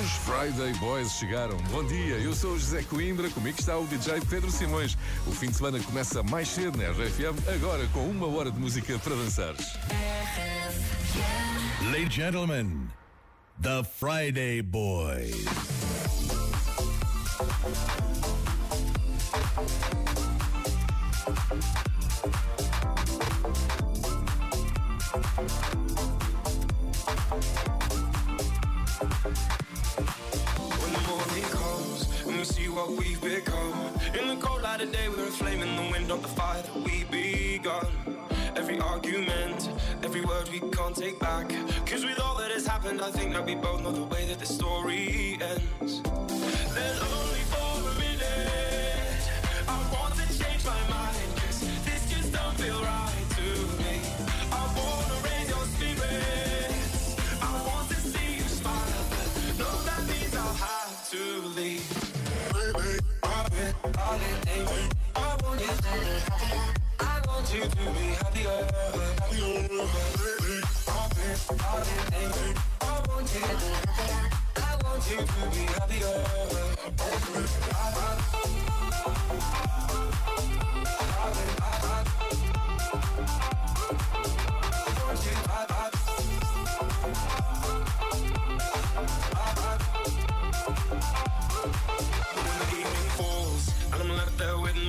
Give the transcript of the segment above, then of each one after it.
Os Friday Boys chegaram. Bom dia, eu sou o José Coimbra, comigo está o DJ Pedro Simões. O fim de semana começa mais cedo na RFM, agora com uma hora de música para dançares. Ladies and gentlemen, the Friday Boys. What we've become. In the cold light of day, we're a flame in the wind of the fire that we begun. Every argument, every word we can't take back. Cause with all that has happened, I think that we both know the way that the story ends. Then only I want you to be happier. I want you to be happier.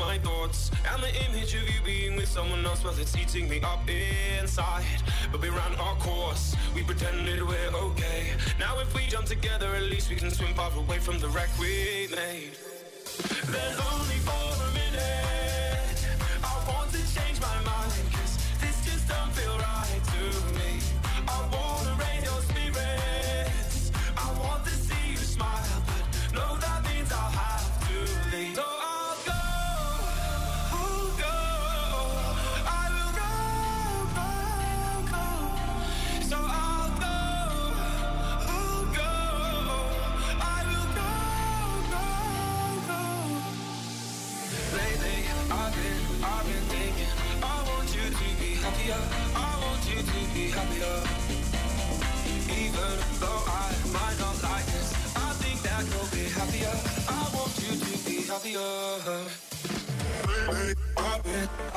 My thoughts and the image of you being with someone else, well, it's eating me up inside. But we ran our course, we pretended we're okay. Now if we jump together, at least we can swim far away from the wreck we made. Then only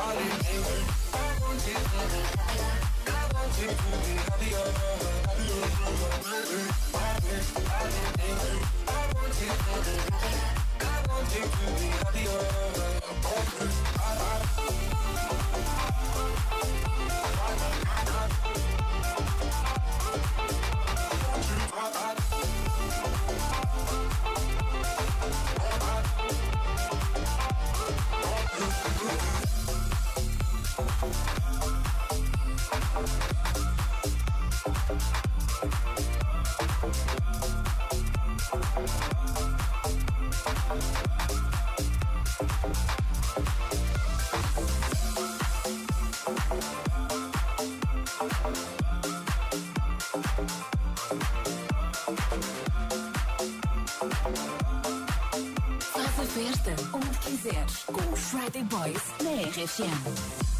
been, I've I want you to be happier. I want you to be happier. Lately, I've been, I've been I want you to be happier. I want you to be happier. Quiseres com os Friday Boys na RFM.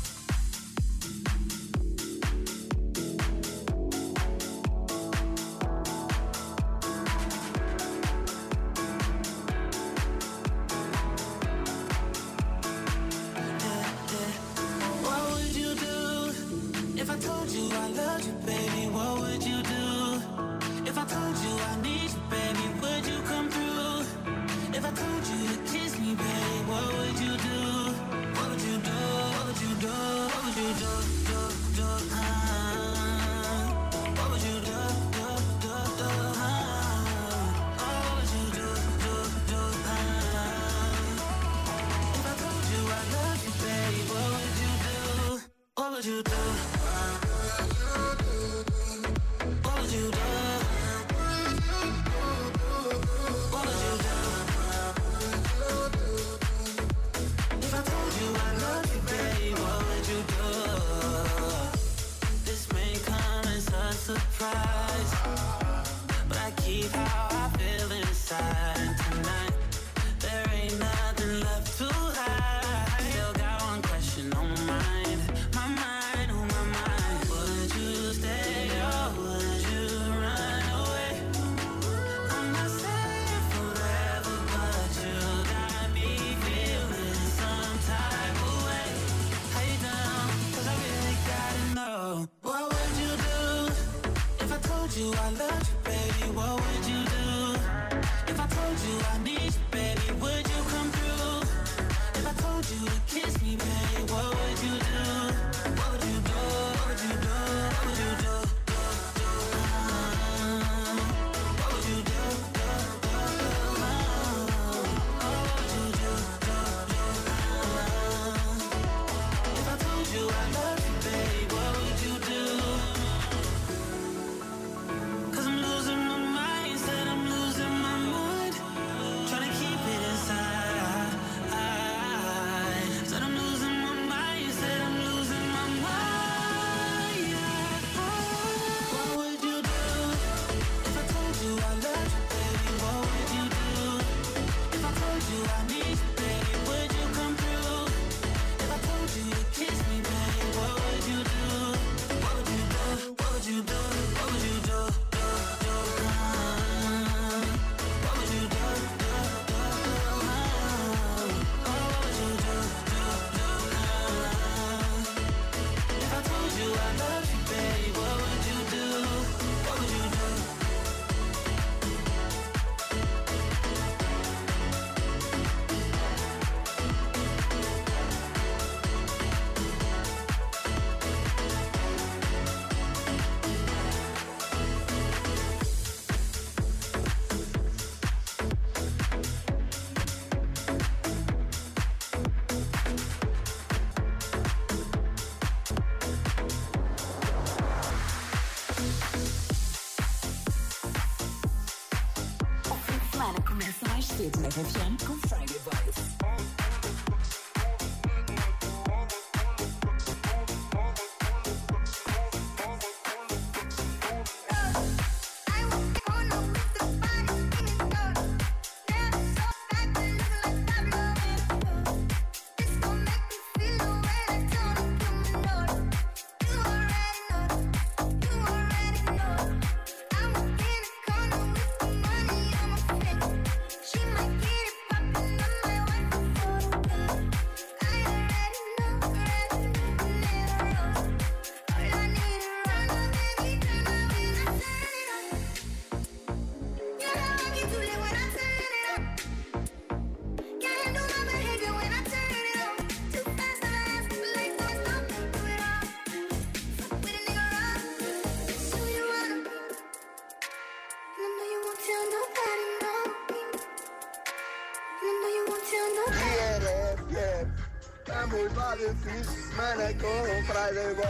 RFM com Friday Bye, everybody.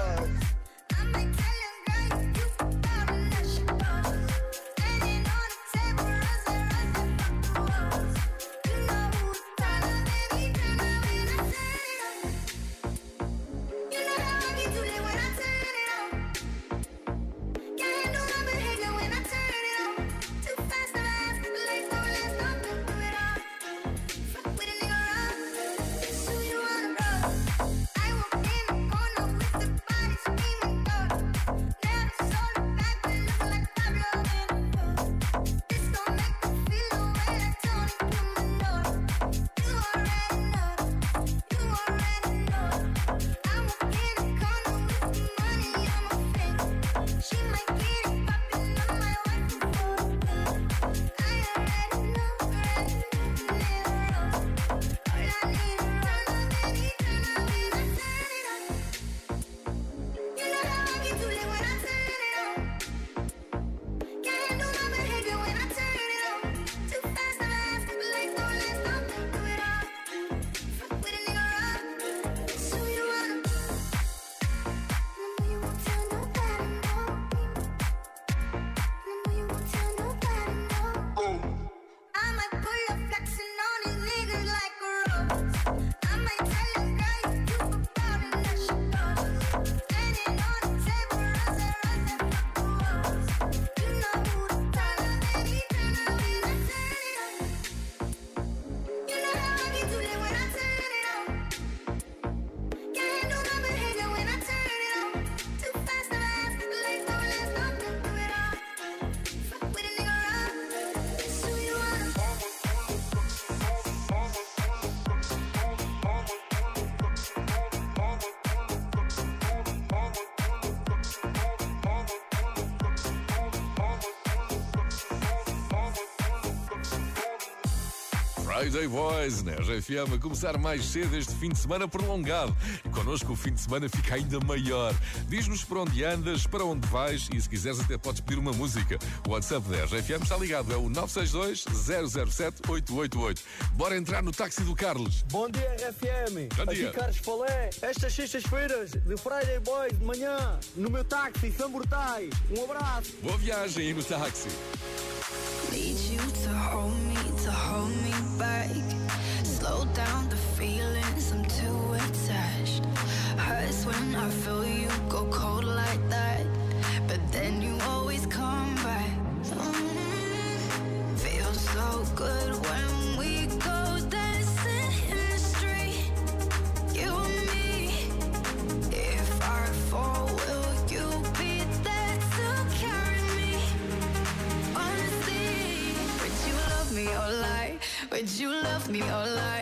Friday Boys na RFM a começar mais cedo este fim de semana prolongado. E connosco o fim de semana fica ainda maior. Diz-nos para onde andas, para onde vais e se quiseres até podes pedir uma música. O WhatsApp da RFM está ligado, é o 962 007 888. Bora entrar no táxi do Carlos. Bom dia, RFM. Bom dia. Aqui Carlos Falé. Estas sextas-feiras de Friday Boys de manhã, no meu táxi, são brutais. Um abraço. Boa viagem aí no táxi. Down the feelings, I'm too attached. Hurts when I feel you go cold like that. But then you always come back. Mm, feels so good when we go dancing in the street. You and me. If I fall, will you be there to carry me? Honestly, would you love me or lie? Would you love me or lie?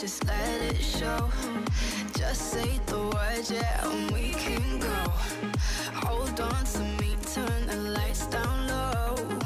just let it show. Just say the words, yeah, and we can go. Hold on to me, turn the lights down low.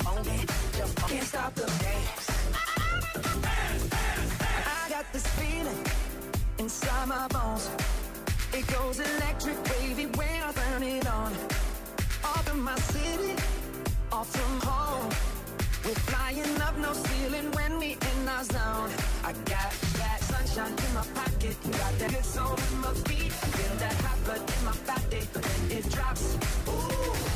Can't stop the dance. I got this feeling inside my bones. It goes electric when I turn it on. In my city, off from home. We're flying up no ceiling when we in zone. I got that sunshine in my pocket, got that good soul in my feet. Feel that hot blood in my body when it drops. Ooh,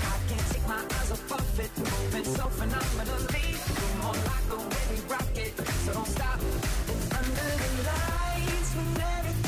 my eyes off of moving so phenomenally. More like so don't stop. Under the lights when everything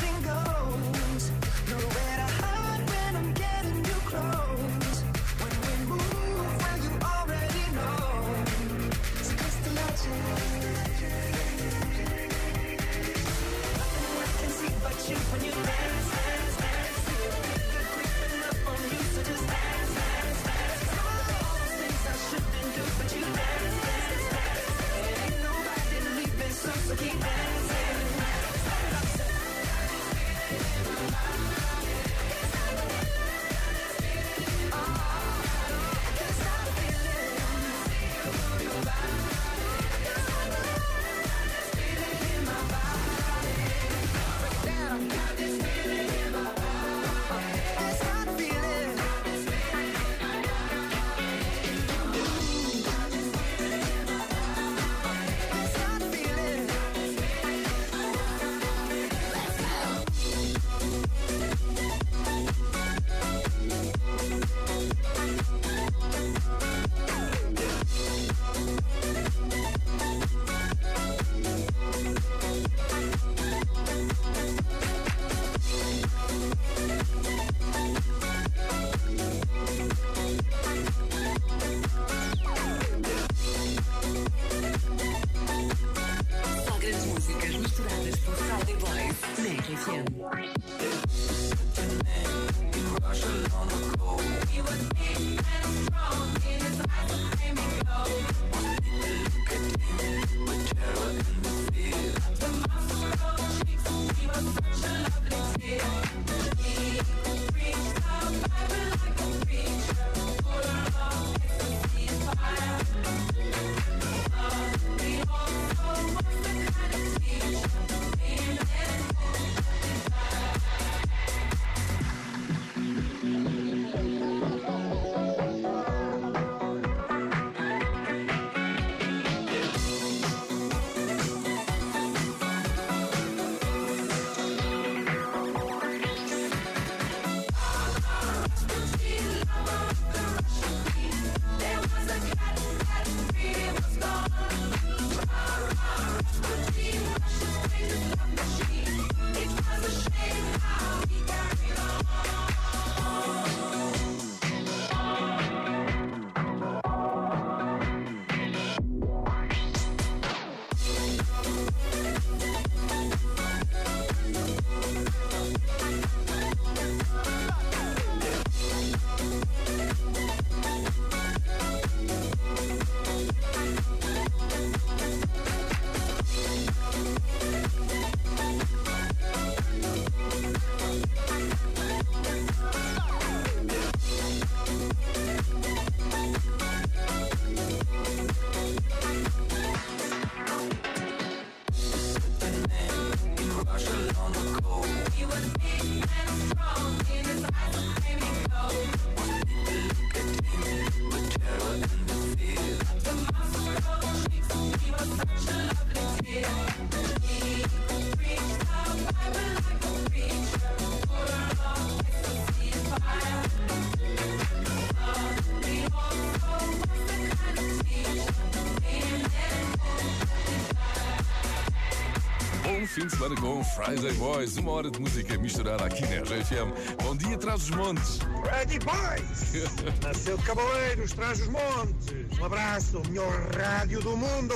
Friday Boys, uma hora de música misturada aqui na RFM. Bom dia, traz os montes. Ready Boys! Nasceu de Cabaleiros, traz os montes. Um abraço, melhor rádio do mundo!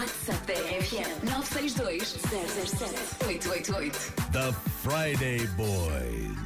WhatsApp da RFM 962 007 888. The Friday Boys.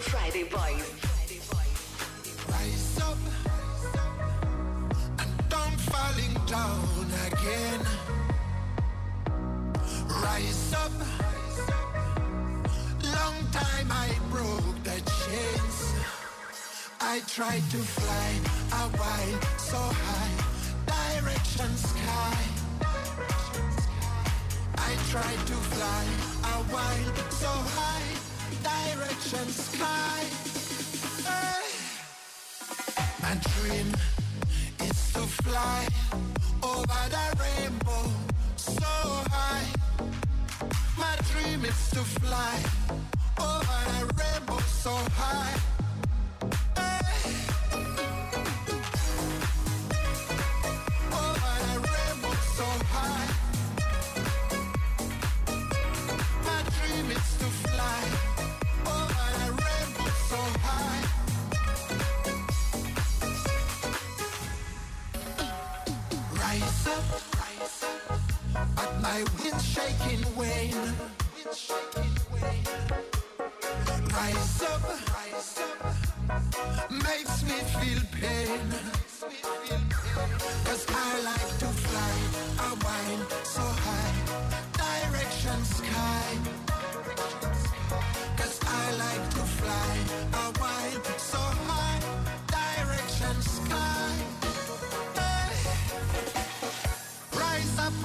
Friday Boys. Rise up and don't falling down again. Rise up. Long time I broke the chains. I tried to fly a while so high, direction sky. I tried to fly a while so high direction sky. Eh. My dream is to fly over the rainbow so high. My dream is to fly over the rainbow so high.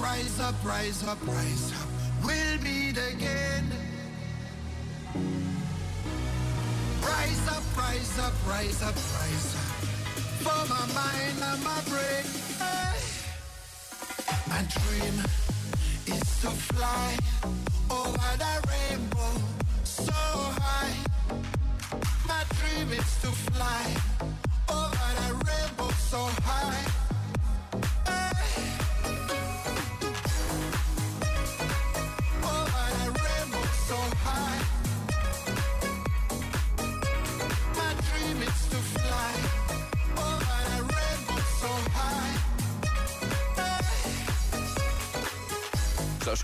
Rise up, rise up, rise up. We'll meet again. Rise up, rise up, rise up, rise up. For my mind and my brain. Hey. My dream is to fly over the rainbow so high. My dream is to fly over the rainbow so high.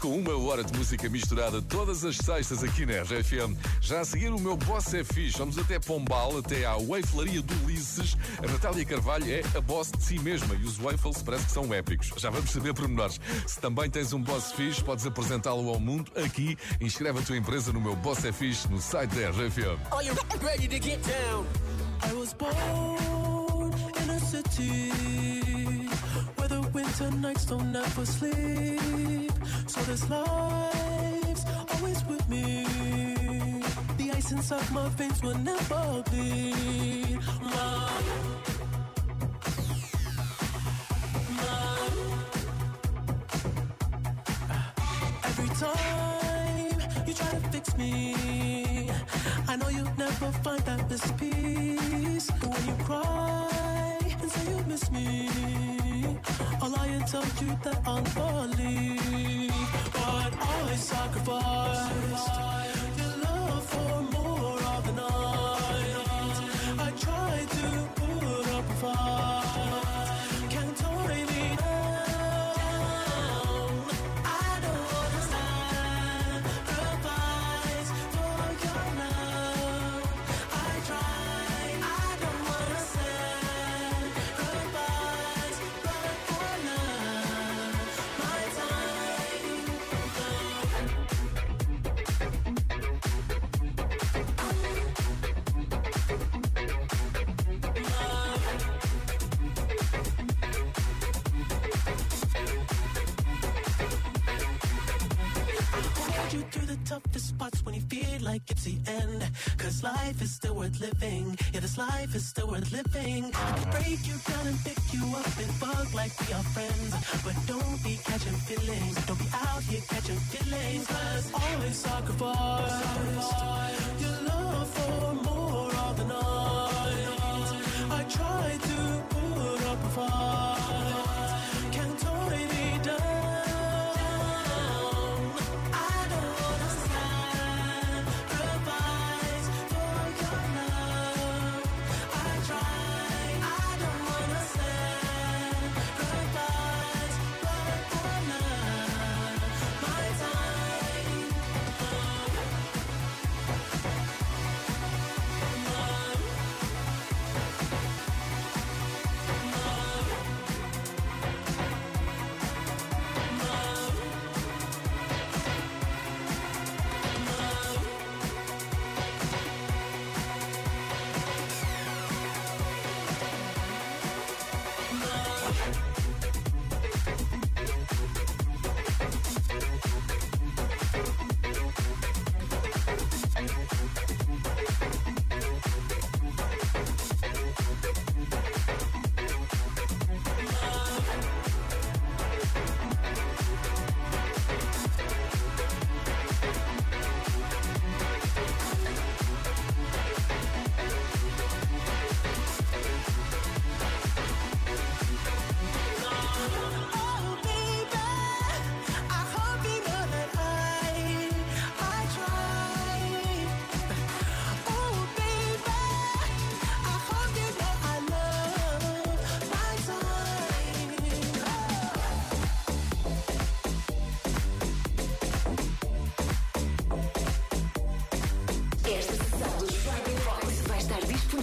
Com uma hora de música misturada todas as sextas aqui na RFM. Já a seguir o meu boss é fixe. Vamos até Pombal, até à Waiflaria do Ulisses. A Natália Carvalho é a boss de si mesma e os waffles parece que são épicos. Já vamos saber pormenores. Se também tens um boss fixe, podes apresentá-lo ao mundo aqui. Inscreve a tua empresa no meu boss é fixe no site da RFM. Are you ready to get down? I was born in a city winter nights don't ever sleep. So this life's always with me. The ice inside my veins will never bleed. Mom. Time you try to fix me, I know you'll never find that this peace. When you cry you the never. But I sacrifice life is still worth living. Yeah, this life is still worth living. I break you down and pick you up and fuck like we are friends. But don't be catching feelings. Don't be out here catching feelings. Cause always sacrifice your love for more of the night. I try to put up a fight.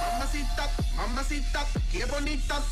Mamacita, mamacita, qué bonita.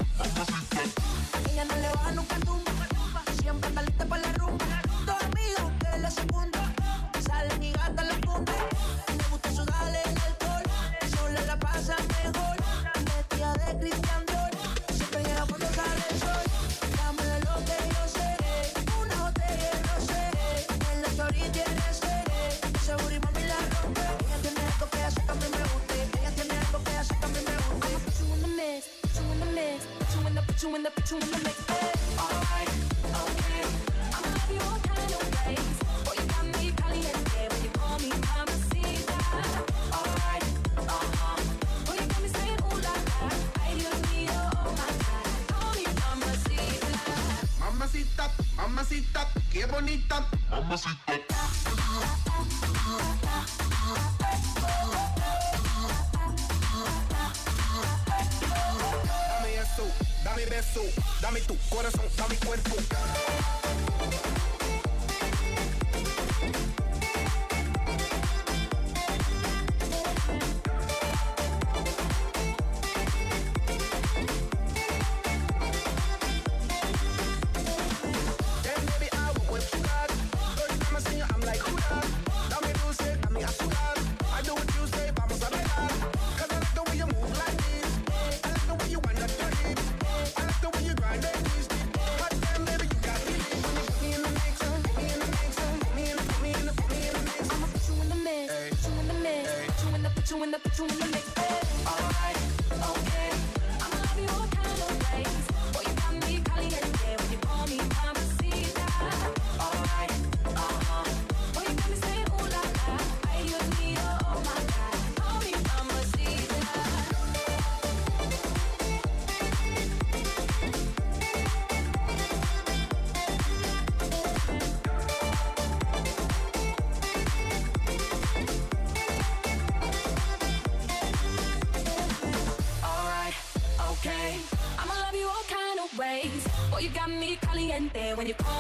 when you call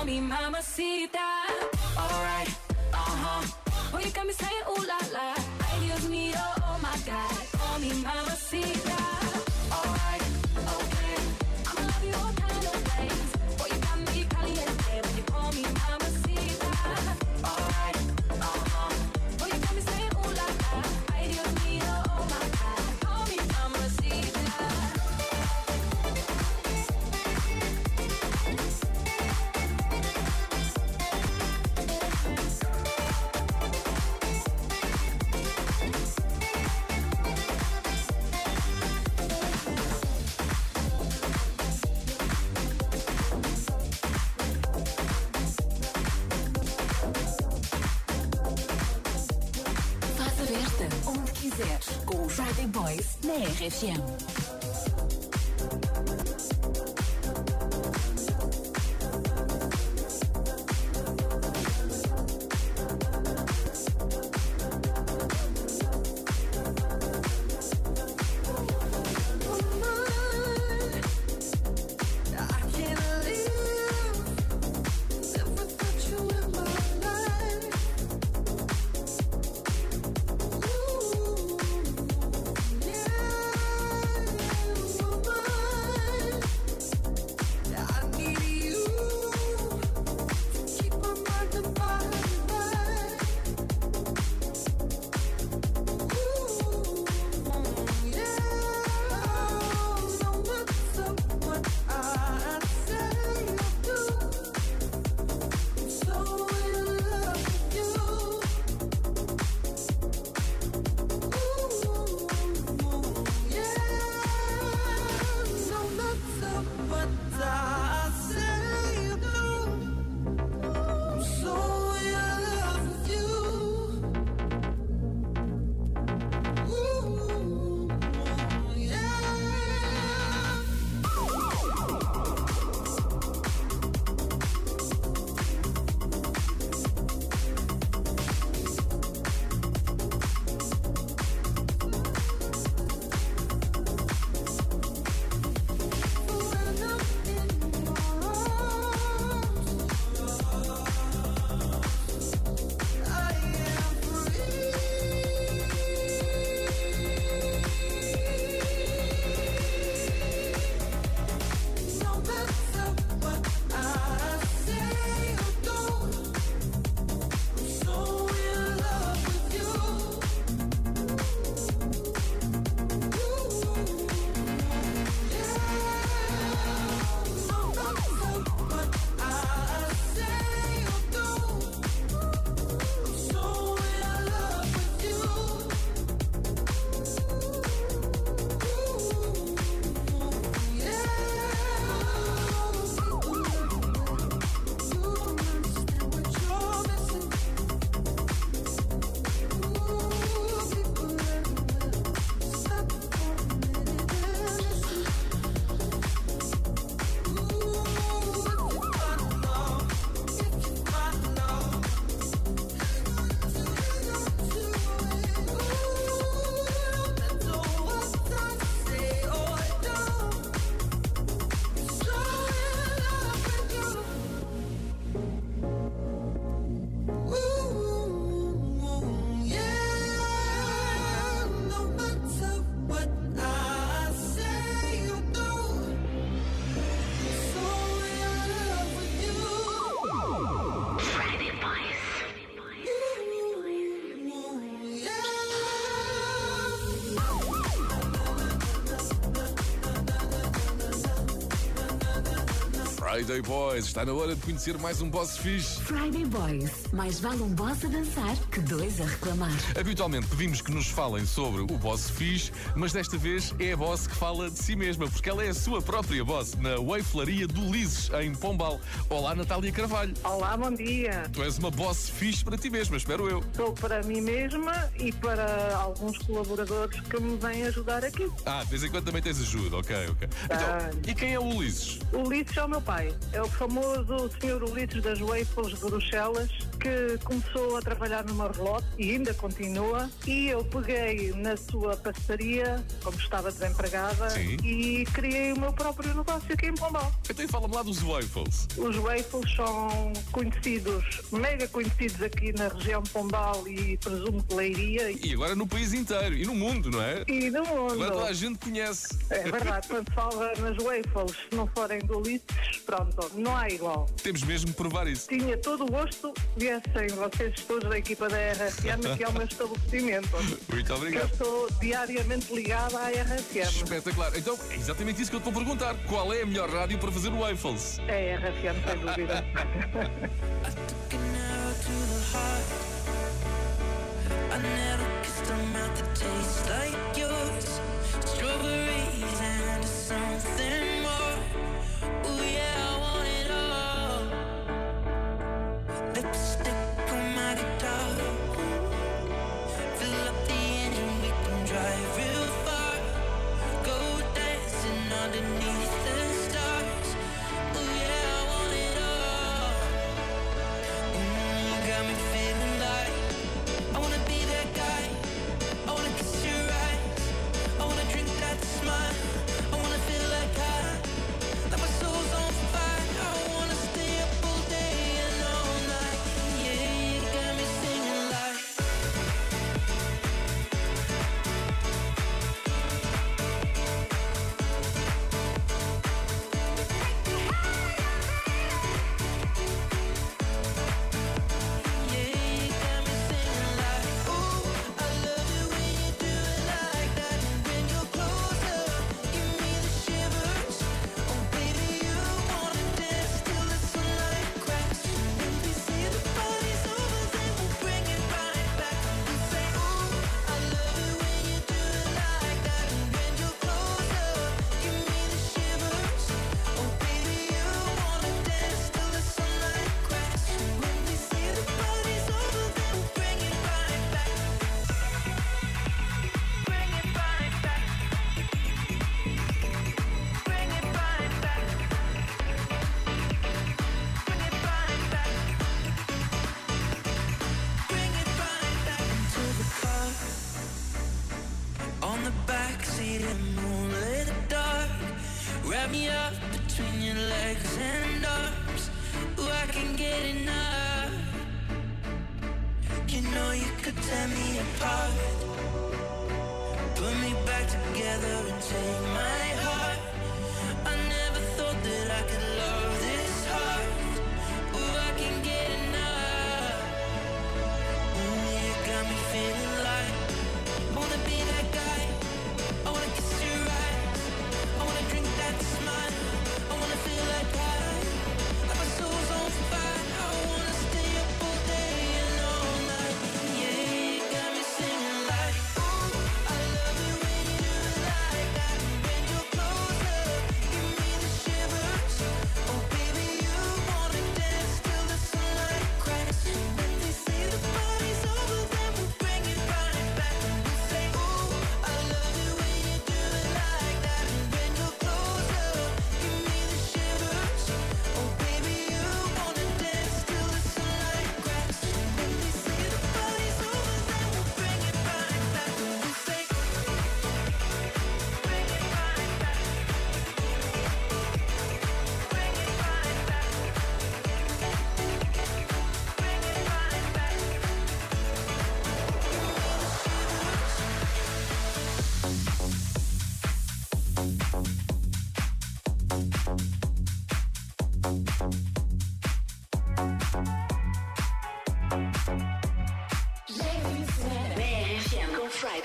des Boys na RFM. Friday Boys. Está na hora de conhecer mais um boss fixe. Friday Boys. Mais vale um boss a dançar que dois a reclamar. Habitualmente pedimos que nos falem sobre o boss fixe, mas desta vez é a boss que fala de si mesma, porque ela é a sua própria boss na Waiflaria do Lises, em Pombal. Olá, Natália Carvalho. Olá, bom dia. Tu és uma boss fixe para ti mesma, espero eu. Sou para mim mesma e para alguns colaboradores que me vêm ajudar aqui. Ah, de vez em quando também tens ajuda, ok, ok. Então, e quem é o Ulisses? O Ulisses é o meu pai. É o famoso senhor Ulisses das Waffles de Bruxelas que começou a trabalhar meu relote e ainda continua. E eu peguei na sua pastelaria, como estava desempregada, Sim. e criei o meu próprio negócio aqui em Pombal. Então fala-me lá dos Waffles. Os waffles são conhecidos, mega conhecidos aqui na região Pombal e presumo que Leiria E agora no país inteiro e no mundo, não é? e no mundo. Agora toda a gente conhece. É verdade, quando fala nas waffles, se não forem do Ulisses, pronto, não há igual. Temos mesmo de provar isso. Tinha todo o gosto que viessem vocês todos da equipa da RFM, que é o meu estabelecimento. Muito Que eu obrigado. estou diariamente ligada à RFM. Espetacular. Então, é exatamente isso que eu te vou perguntar. Qual é a melhor rádio para fazer waffles? É a RFM, sem dúvida. I never kissed a mouth that tastes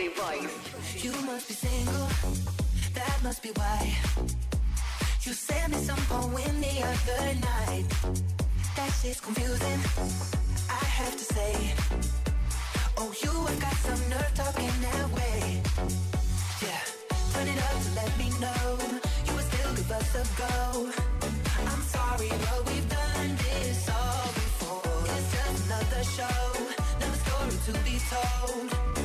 Friday Boys. You must be single, that must be why You sent me some poem the other night. That shit's confusing. I have to say. Oh, you have got some nerve talking that way. Yeah, turn it up to let me know you would still give us a go. I'm sorry, but we've done this all before. It's just another show, another story to be told.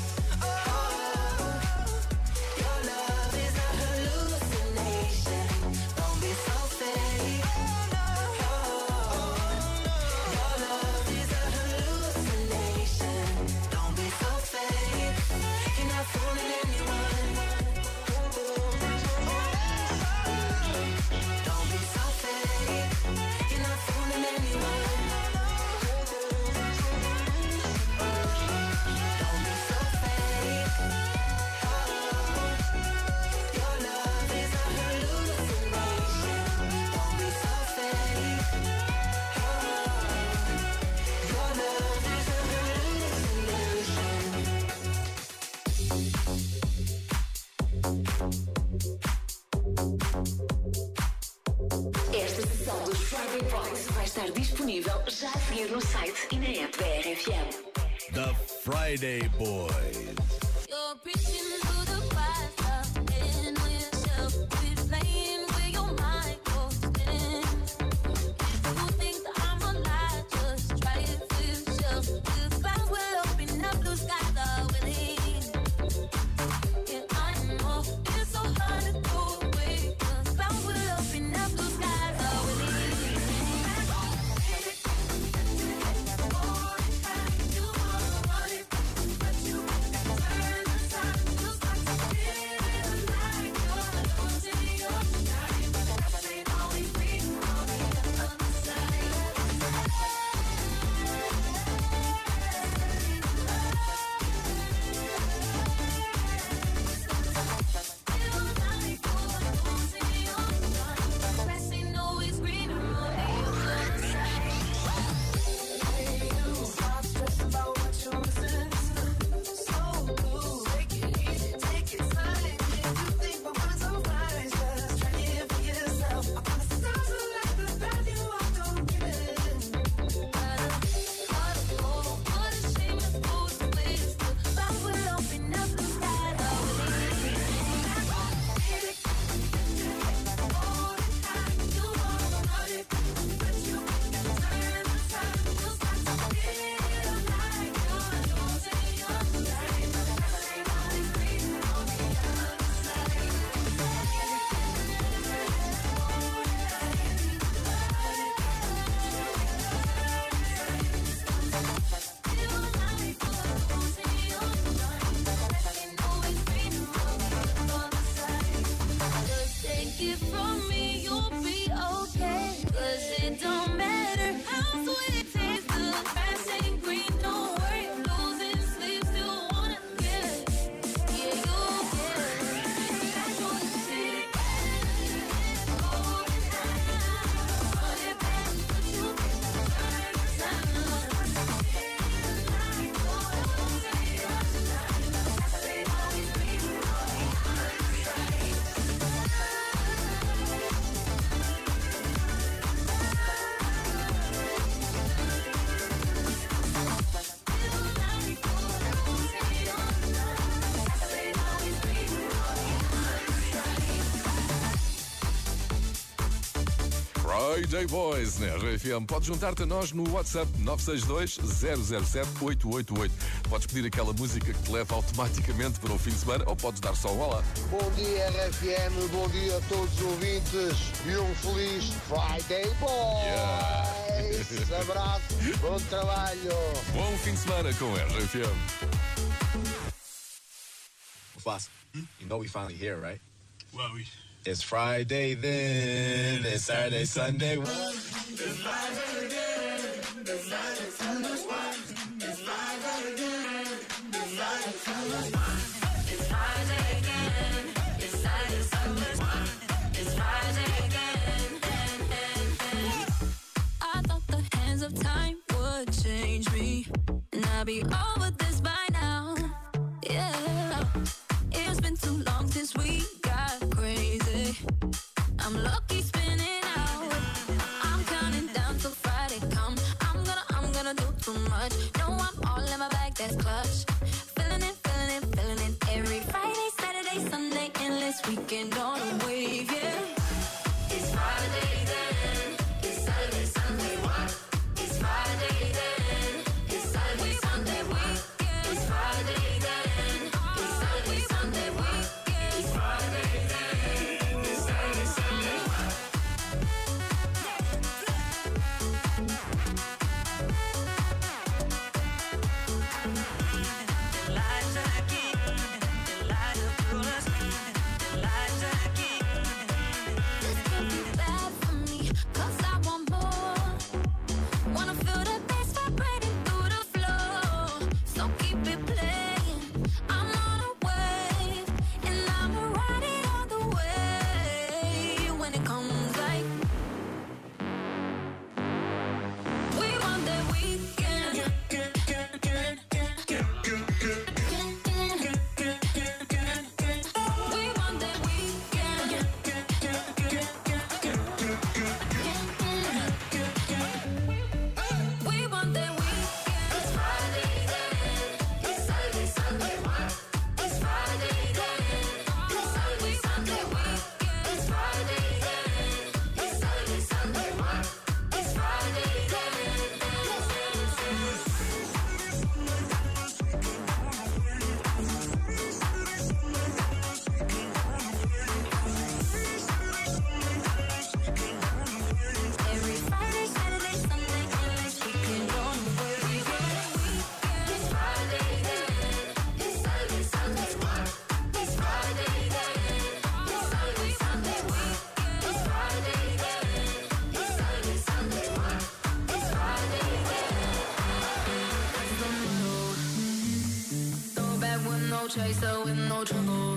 Já a seguir no site e na app da RFM. The Friday Boys. DJ Boys na né? RFM. Podes juntar-te a nós no WhatsApp 962 007 888. Podes pedir aquela música que te leva automaticamente para o fim de semana ou podes dar só um olá. Bom dia, RFM. Bom dia a todos os ouvintes e um feliz Friday Boys. Yeah. Abraço, bom trabalho. Bom fim de semana com RFM. Boss, you know we finally here, right? Well, we. It's Friday then, it's Saturday, Sunday. It's Friday then, it's Sunday. much. No, I'm all in my bag, that's clutch. chaser with no trouble.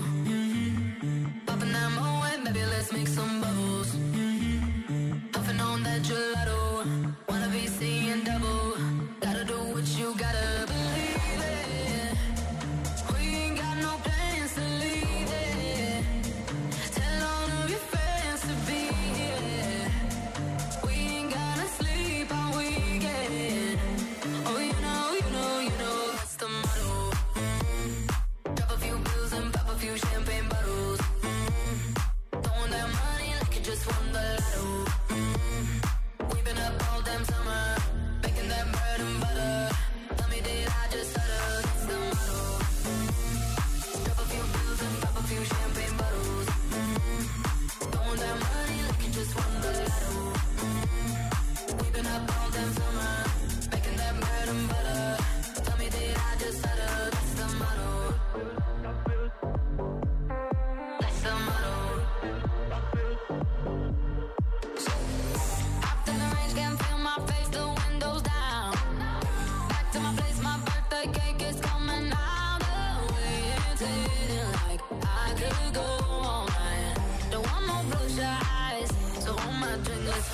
Don't want no bloodshot eyes, so all my drink is.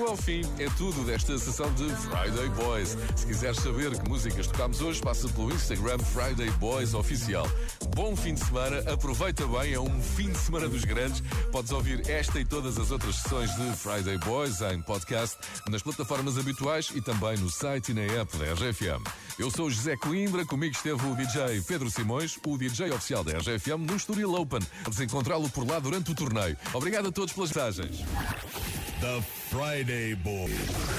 Ao fim, é tudo desta sessão de Friday Boys. Se quiseres saber que músicas tocámos hoje, passa pelo Instagram Friday Boys Oficial. Bom fim de semana, aproveita bem, é um fim de semana dos grandes. Podes ouvir esta e todas as outras sessões de Friday Boys em podcast, nas plataformas habituais e também no site e na app da RGFM. Eu sou José Coimbra, comigo esteve o DJ Pedro Simões, o DJ oficial da RGFM no Estoril Open. Podes encontrá-lo por lá durante o torneio. Obrigado a todos pelas mensagens. The Friday Boys.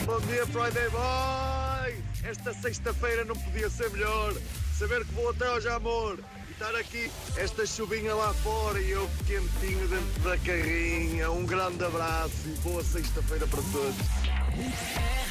Bom dia, Friday Boy! Esta sexta-feira não podia ser melhor. Saber que vou até ao Jamor e estar aqui, esta chuvinha lá fora e eu quentinho dentro da carrinha. Um grande abraço e boa sexta-feira para todos.